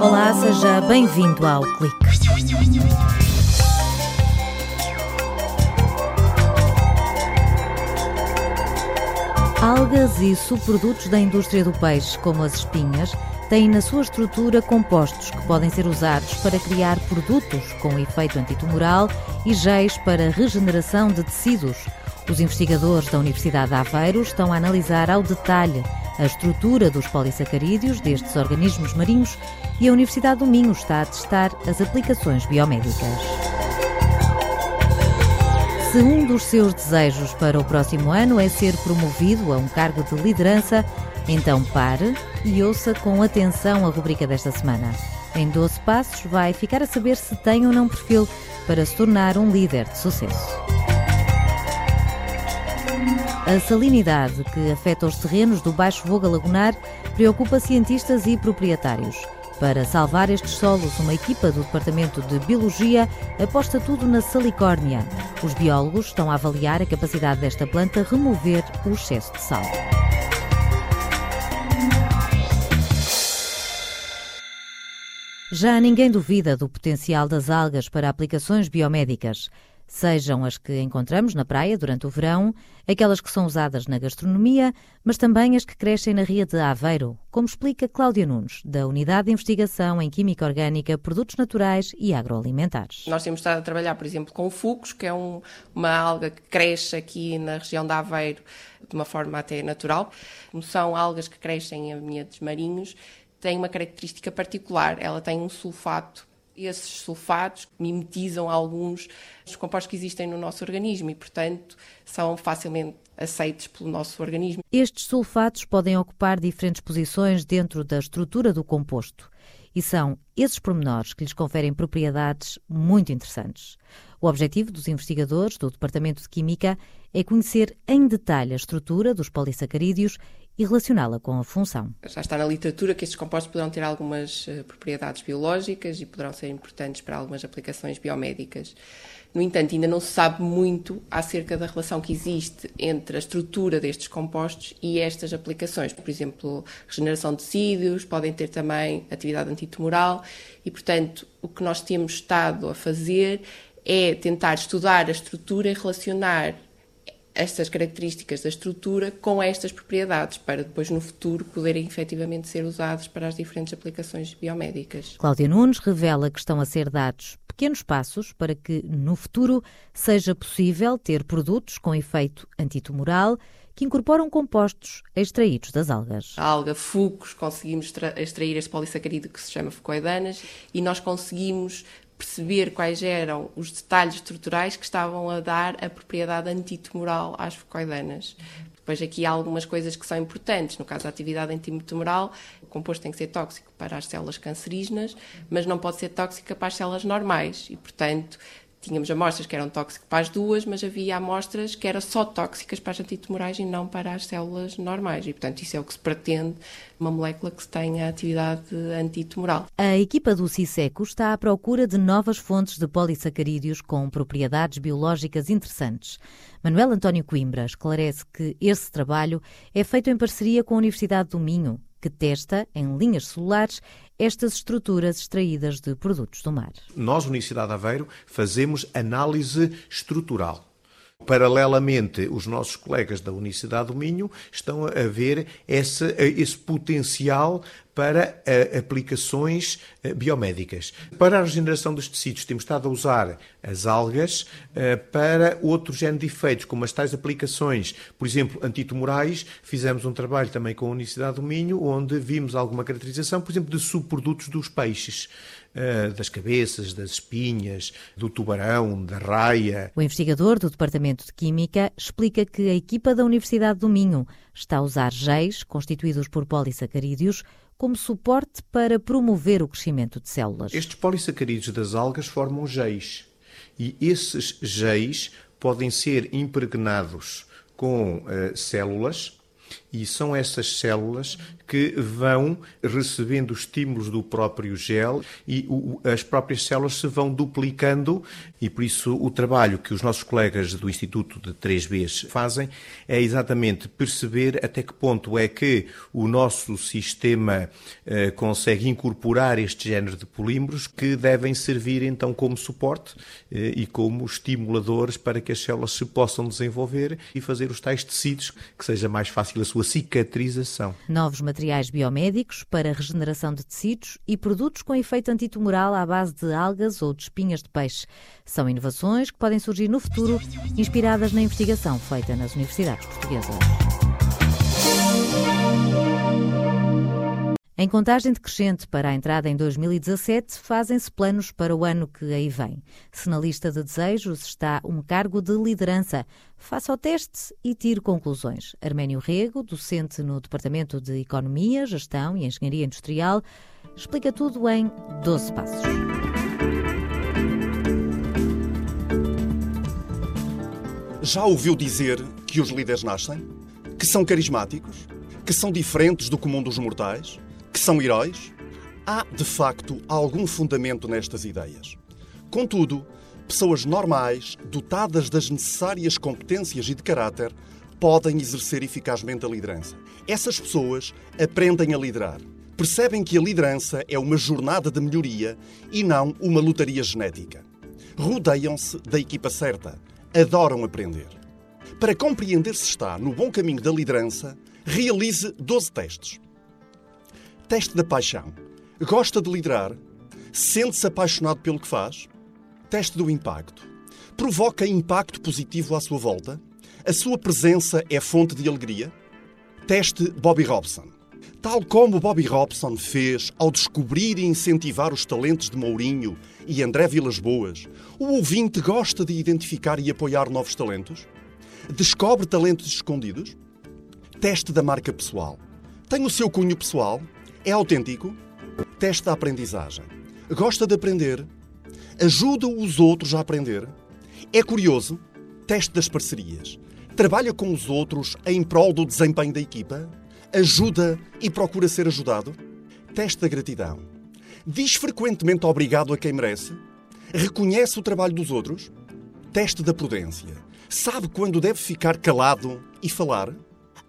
Olá, seja bem-vindo ao Clique. Algas e subprodutos da indústria do peixe, como as espinhas, têm na sua estrutura compostos que podem ser usados para criar produtos com efeito antitumoral e géis para regeneração de tecidos. Os investigadores da Universidade de Aveiro estão a analisar ao detalhe a estrutura dos polissacarídeos destes organismos marinhos e a Universidade do Minho está a testar as aplicações biomédicas. Se um dos seus desejos para o próximo ano é ser promovido a um cargo de liderança, então pare e ouça com atenção a rubrica desta semana. Em 12 passos, vai ficar a saber se tem ou não perfil para se tornar um líder de sucesso. A salinidade que afeta os terrenos do Baixo Voga Lagunar preocupa cientistas e proprietários. Para salvar estes solos, uma equipa do Departamento de Biologia aposta tudo na salicórnia. Os biólogos estão a avaliar a capacidade desta planta remover o excesso de sal. Já ninguém duvida do potencial das algas para aplicações biomédicas sejam as que encontramos na praia durante o verão, aquelas que são usadas na gastronomia, mas também as que crescem na Ria de Aveiro, como explica Cláudia Nunes, da Unidade de Investigação em Química Orgânica, Produtos Naturais e Agroalimentares. Nós temos estado a trabalhar, por exemplo, com fucos, que é um, uma alga que cresce aqui na região de Aveiro de uma forma até natural. Como são algas que crescem em ambientes marinhos, tem uma característica particular, ela tem um sulfato esses sulfatos mimetizam alguns dos compostos que existem no nosso organismo e, portanto, são facilmente aceitos pelo nosso organismo. Estes sulfatos podem ocupar diferentes posições dentro da estrutura do composto. E são esses pormenores que lhes conferem propriedades muito interessantes. O objetivo dos investigadores do Departamento de Química é conhecer em detalhe a estrutura dos polissacarídeos e relacioná-la com a função. Já está na literatura que estes compostos poderão ter algumas uh, propriedades biológicas e poderão ser importantes para algumas aplicações biomédicas. No entanto, ainda não se sabe muito acerca da relação que existe entre a estrutura destes compostos e estas aplicações. Por exemplo, regeneração de tecidos, podem ter também atividade antitumoral e, portanto, o que nós temos estado a fazer é tentar estudar a estrutura e relacionar estas características da estrutura com estas propriedades, para depois no futuro poderem efetivamente ser usados para as diferentes aplicações biomédicas. Cláudia Nunes revela que estão a ser dados pequenos passos para que no futuro seja possível ter produtos com efeito antitumoral que incorporam compostos extraídos das algas. A alga fucos, conseguimos extrair este polissacarídeo que se chama fucoidanas e nós conseguimos perceber quais eram os detalhes estruturais que estavam a dar a propriedade antitumoral às fucoidanas. Depois aqui há algumas coisas que são importantes. No caso da atividade antitumoral, o composto tem que ser tóxico para as células cancerígenas, mas não pode ser tóxico para as células normais. E, portanto, tínhamos amostras que eram tóxicas para as duas, mas havia amostras que eram só tóxicas para as antitumorais e não para as células normais. E, portanto, isso é o que se pretende, uma molécula que tenha atividade antitumoral. A equipa do CISECO está à procura de novas fontes de polissacarídeos com propriedades biológicas interessantes. Manuel António Coimbra esclarece que esse trabalho é feito em parceria com a Universidade do Minho, que testa, em linhas celulares, estas estruturas extraídas de produtos do mar. Nós, Universidade de Aveiro, fazemos análise estrutural. Paralelamente, os nossos colegas da Universidade do Minho estão a ver esse, esse potencial para uh, aplicações uh, biomédicas. Para a regeneração dos tecidos, temos estado a usar as algas uh, para outro género de efeitos, como as tais aplicações, por exemplo, antitumorais. Fizemos um trabalho também com a Universidade do Minho, onde vimos alguma caracterização, por exemplo, de subprodutos dos peixes das cabeças, das espinhas, do tubarão, da raia. O investigador do Departamento de Química explica que a equipa da Universidade do Minho está a usar géis constituídos por polissacarídeos como suporte para promover o crescimento de células. Estes polissacarídeos das algas formam geis e esses geis podem ser impregnados com uh, células E são essas células que vão recebendo estímulos do próprio gel e o, as próprias células se vão duplicando. E por isso o trabalho que os nossos colegas do Instituto de 3Bs fazem é exatamente perceber até que ponto é que o nosso sistema eh, consegue incorporar este género de polímeros que devem servir então como suporte eh, e como estimuladores para que as células se possam desenvolver e fazer os tais tecidos que seja mais fácil a sua cicatrização. Novos materiais biomédicos para regeneração de tecidos e produtos com efeito antitumoral à base de algas ou de espinhas de peixe. São inovações que podem surgir no futuro, inspiradas na investigação feita nas universidades portuguesas. Em contagem decrescente para a entrada em 2017, fazem-se planos para o ano que aí vem. Se na lista de desejos está um cargo de liderança, faça o teste e tire conclusões. Arménio Rego, docente no Departamento de Economia, Gestão e Engenharia Industrial, explica tudo em 12 passos. Já ouviu dizer que os líderes nascem? Que são carismáticos? Que são diferentes do comum dos mortais? Que são heróis? Há, de facto, algum fundamento nestas ideias. Contudo, pessoas normais, dotadas das necessárias competências e de caráter, podem exercer eficazmente a liderança. Essas pessoas aprendem a liderar. Percebem que a liderança é uma jornada de melhoria e não uma lotaria genética. Rodeiam-se da equipa certa. Adoram aprender. Para compreender se está no bom caminho da liderança, realize 12 testes. Teste da paixão. Gosta de liderar? Sente-se apaixonado pelo que faz? Teste do impacto. Provoca impacto positivo à sua volta? A sua presença é fonte de alegria? Teste Bobby Robson. Tal como Bobby Robson fez ao descobrir e incentivar os talentos de Mourinho e André Vilas Boas, o ouvinte gosta de identificar e apoiar novos talentos? Descobre talentos escondidos? Teste da marca pessoal. Tem o seu cunho pessoal? É autêntico? Teste da aprendizagem. Gosta de aprender? Ajuda os outros a aprender? É curioso? Teste das parcerias. Trabalha com os outros em prol do desempenho da equipa? Ajuda e procura ser ajudado? Teste da gratidão. Diz frequentemente obrigado a quem merece? Reconhece o trabalho dos outros? Teste da prudência. Sabe quando deve ficar calado e falar?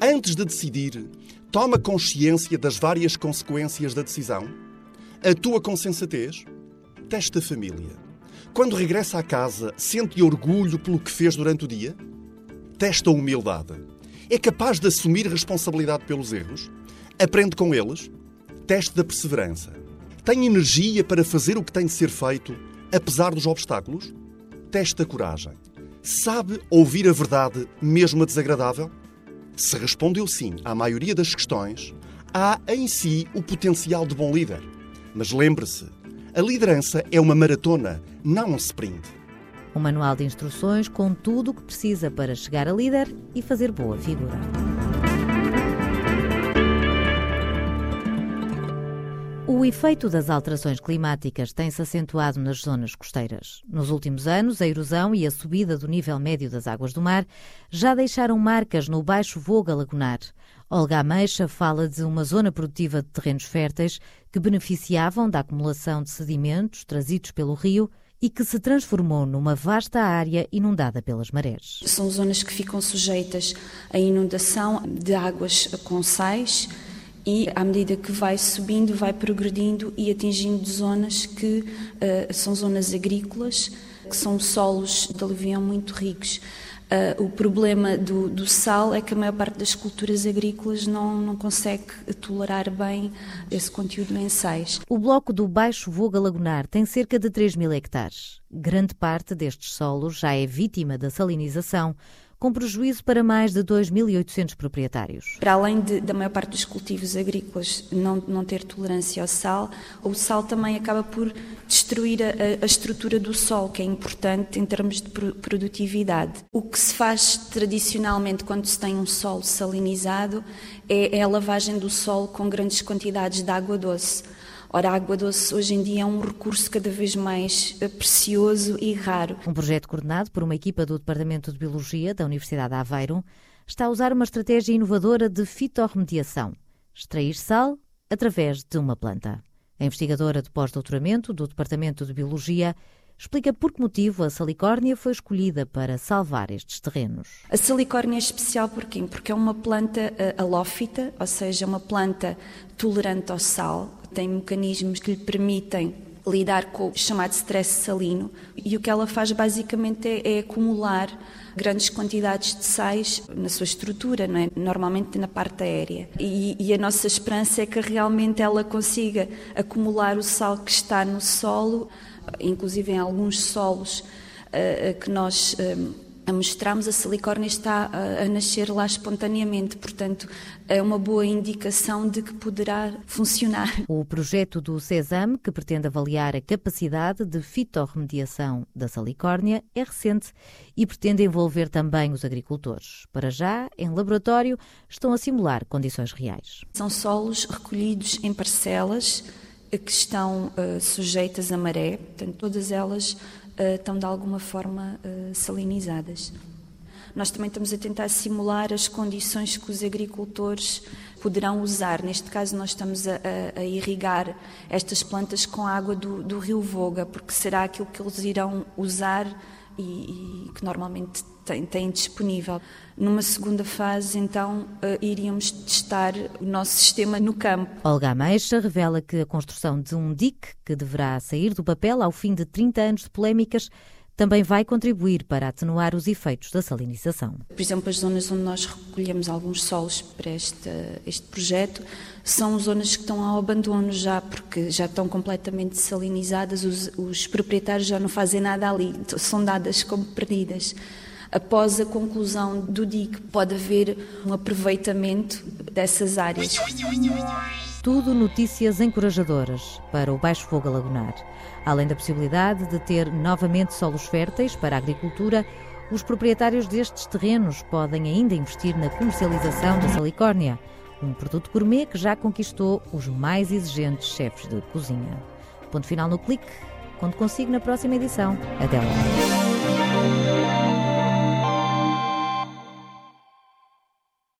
Antes de decidir, toma consciência das várias consequências da decisão? Atua com sensatez? Teste a família. Quando regressa à casa, sente orgulho pelo que fez durante o dia? Testa a humildade. É capaz de assumir responsabilidade pelos erros? Aprende com eles? Teste da perseverança. Tem energia para fazer o que tem de ser feito, apesar dos obstáculos? Teste da coragem. Sabe ouvir a verdade, mesmo a desagradável? Se respondeu sim à maioria das questões, há em si o potencial de bom líder. Mas lembre-se, a liderança é uma maratona, não um sprint. Um manual de instruções com tudo o que precisa para chegar a líder e fazer boa figura. O efeito das alterações climáticas tem-se acentuado nas zonas costeiras. Nos últimos anos, a erosão e a subida do nível médio das águas do mar já deixaram marcas no baixo voga lagunar. Olga Ameixa fala de uma zona produtiva de terrenos férteis que beneficiavam da acumulação de sedimentos trazidos pelo rio e que se transformou numa vasta área inundada pelas marés. São zonas que ficam sujeitas à inundação de águas com sais e à medida que vai subindo, vai progredindo e atingindo zonas que uh, são zonas agrícolas, que são solos de aluvião muito ricos. Uh, o problema do, do, sal é que a maior parte das culturas agrícolas não, não consegue tolerar bem esse conteúdo em sais. O bloco do Baixo Voga Lagunar tem cerca de 3 mil hectares. Grande parte destes solos já é vítima da salinização, com prejuízo para mais de 2.800 proprietários. Para além de, da maior parte dos cultivos agrícolas não, não ter tolerância ao sal, o sal também acaba por destruir a, a estrutura do solo, que é importante em termos de produtividade. O que se faz tradicionalmente quando se tem um solo salinizado é, é a lavagem do solo com grandes quantidades de água doce. Ora, a água doce hoje em dia é um recurso cada vez mais eh, precioso e raro. Um projeto coordenado por uma equipa do Departamento de Biologia da Universidade de Aveiro está a usar uma estratégia inovadora de fitorremediação, extrair sal através de uma planta. A investigadora de pós-doutoramento do Departamento de Biologia explica por que motivo a salicórnia foi escolhida para salvar estes terrenos. A salicórnia é especial porquê? Porque é uma planta eh, halófita, ou seja, uma planta tolerante ao sal, tem mecanismos que lhe permitem lidar com o chamado stress salino e o que ela faz basicamente é, é acumular grandes quantidades de sais na sua estrutura, é? normalmente na parte aérea. E, e, a nossa esperança é que realmente ela consiga acumular o sal que está no solo, inclusive em alguns solos uh, que nós. Uh, a mostrarmos, a silicórnia está a, a, nascer lá espontaneamente, portanto, é uma boa indicação de que poderá funcionar. O projeto do CESAM, que pretende avaliar a capacidade de fitorremediação da salicórnia, é recente e pretende envolver também os agricultores. Para já, em laboratório, estão a simular condições reais. São solos recolhidos em parcelas que estão uh, sujeitas a maré, portanto, todas elas estão de alguma forma uh, salinizadas. Nós também estamos a tentar simular as condições que os agricultores poderão usar. Neste caso, nós estamos a, a, a irrigar estas plantas com a água do, do, rio Voga, porque será aquilo que eles irão usar e, e que normalmente têm, têm, disponível. Numa segunda fase, então, uh, iríamos testar o nosso sistema no campo. Olga Ameixa revela que a construção de um dique, que deverá sair do papel ao fim de 30 anos de polémicas, também vai contribuir para atenuar os efeitos da salinização. Por exemplo, as zonas onde nós recolhemos alguns solos para este, este projeto são zonas que estão ao abandono já, porque já estão completamente salinizadas, os, os proprietários já não fazem nada ali, são dadas como perdidas após a conclusão do DIC, pode haver um aproveitamento dessas áreas. Tudo notícias encorajadoras para o Baixo Fogo Lagunar. Além da possibilidade de ter novamente solos férteis para a agricultura, os proprietários destes terrenos podem ainda investir na comercialização da salicórnia, um produto gourmet que já conquistou os mais exigentes chefes de cozinha. Ponto final no clique. Conto consigo na próxima edição. Até lá.